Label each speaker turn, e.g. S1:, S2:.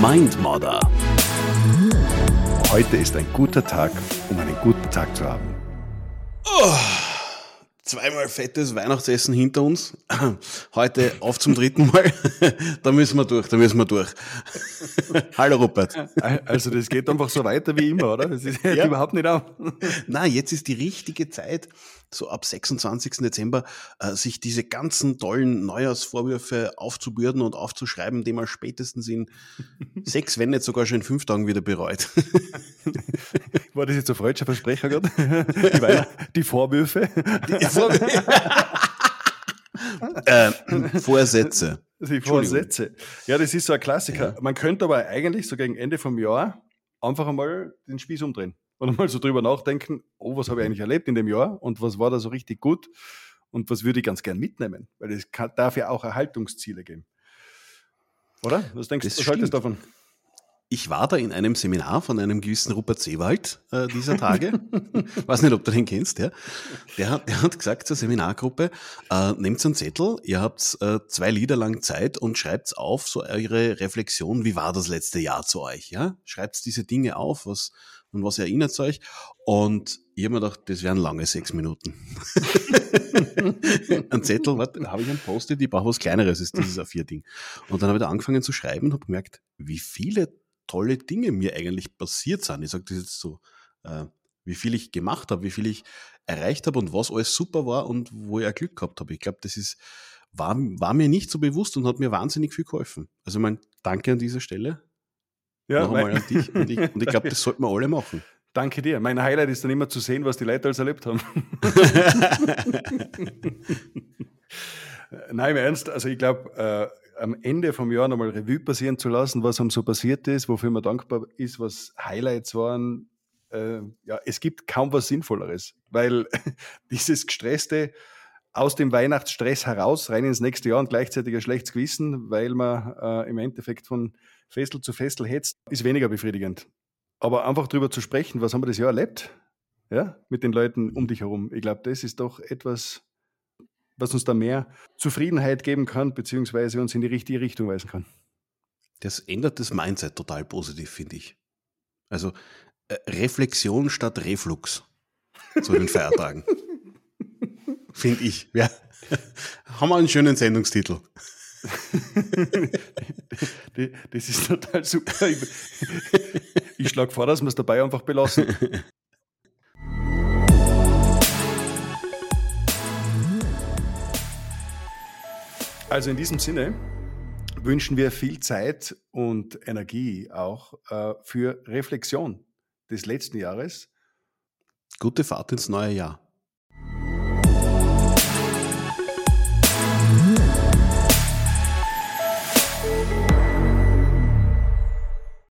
S1: Mindmodder.
S2: Heute ist ein guter Tag, um einen guten Tag zu haben.
S1: Oh, zweimal fettes Weihnachtsessen hinter uns. Heute auf zum dritten Mal. Da müssen wir durch, da müssen wir durch. Hallo Rupert.
S2: Also das geht einfach so weiter wie immer, oder? Das ist ja. überhaupt nicht auf.
S1: Na, jetzt ist die richtige Zeit, so ab 26. Dezember, äh, sich diese ganzen tollen Neujahrsvorwürfe aufzubürden und aufzuschreiben, die man spätestens in sechs, wenn nicht sogar schon in fünf Tagen wieder bereut.
S2: War das jetzt ein freudscher Versprecher gerade? Die, die Vorwürfe? Die Vorwürfe.
S1: äh, Vorsätze.
S2: Die Vorsätze. Ja, das ist so ein Klassiker. Ja. Man könnte aber eigentlich so gegen Ende vom Jahr einfach einmal den Spieß umdrehen und mal so drüber nachdenken, oh, was habe ich eigentlich erlebt in dem Jahr und was war da so richtig gut und was würde ich ganz gern mitnehmen, weil es darf ja auch Erhaltungsziele geben. Oder? Was denkst das du, was haltest du davon?
S1: Ich war da in einem Seminar von einem gewissen Rupert Seewald äh, dieser Tage. Weiß nicht, ob du den kennst, ja. Der hat, der hat gesagt zur Seminargruppe, äh, nehmt einen Zettel, ihr habt äh, zwei Lieder lang Zeit und schreibt auf, so eure Reflexion, wie war das letzte Jahr zu euch, ja? Schreibt diese Dinge auf, was, und was erinnert euch? Und ich habe mir gedacht, das wären lange sechs Minuten. ein Zettel, warte, habe ich ein Post-it, ich brauche was Kleineres, ist dieses A4-Ding. Und dann habe ich da angefangen zu schreiben und habe gemerkt, wie viele tolle Dinge mir eigentlich passiert sind. Ich sage das jetzt so, äh, wie viel ich gemacht habe, wie viel ich erreicht habe und was alles super war und wo ich auch Glück gehabt habe. Ich glaube, das ist, war, war mir nicht so bewusst und hat mir wahnsinnig viel geholfen. Also mein Danke an dieser Stelle. Ja, noch einmal an dich. Und ich, und ich glaube, das sollten wir alle machen.
S2: Danke dir. Mein Highlight ist dann immer zu sehen, was die Leute alles erlebt haben. Nein, im Ernst, also ich glaube, äh, am Ende vom Jahr nochmal Revue passieren zu lassen, was einem so passiert ist, wofür man dankbar ist, was Highlights waren. Äh, ja, es gibt kaum was Sinnvolleres, weil dieses gestresste aus dem Weihnachtsstress heraus rein ins nächste Jahr und gleichzeitig ein schlechtes Gewissen, weil man äh, im Endeffekt von Fessel zu Fessel hetzt, ist weniger befriedigend. Aber einfach darüber zu sprechen, was haben wir das Jahr erlebt, ja, mit den Leuten um dich herum, ich glaube, das ist doch etwas, was uns da mehr Zufriedenheit geben kann, beziehungsweise uns in die richtige Richtung weisen kann.
S1: Das ändert das Mindset total positiv, finde ich. Also äh, Reflexion statt Reflux zu den Feiertagen. finde ich. Ja. Haben wir einen schönen Sendungstitel.
S2: das ist total super. Ich, ich schlage vor, dass wir es dabei einfach belassen. Also in diesem Sinne wünschen wir viel Zeit und Energie auch äh, für Reflexion des letzten Jahres.
S1: Gute Fahrt ins neue Jahr.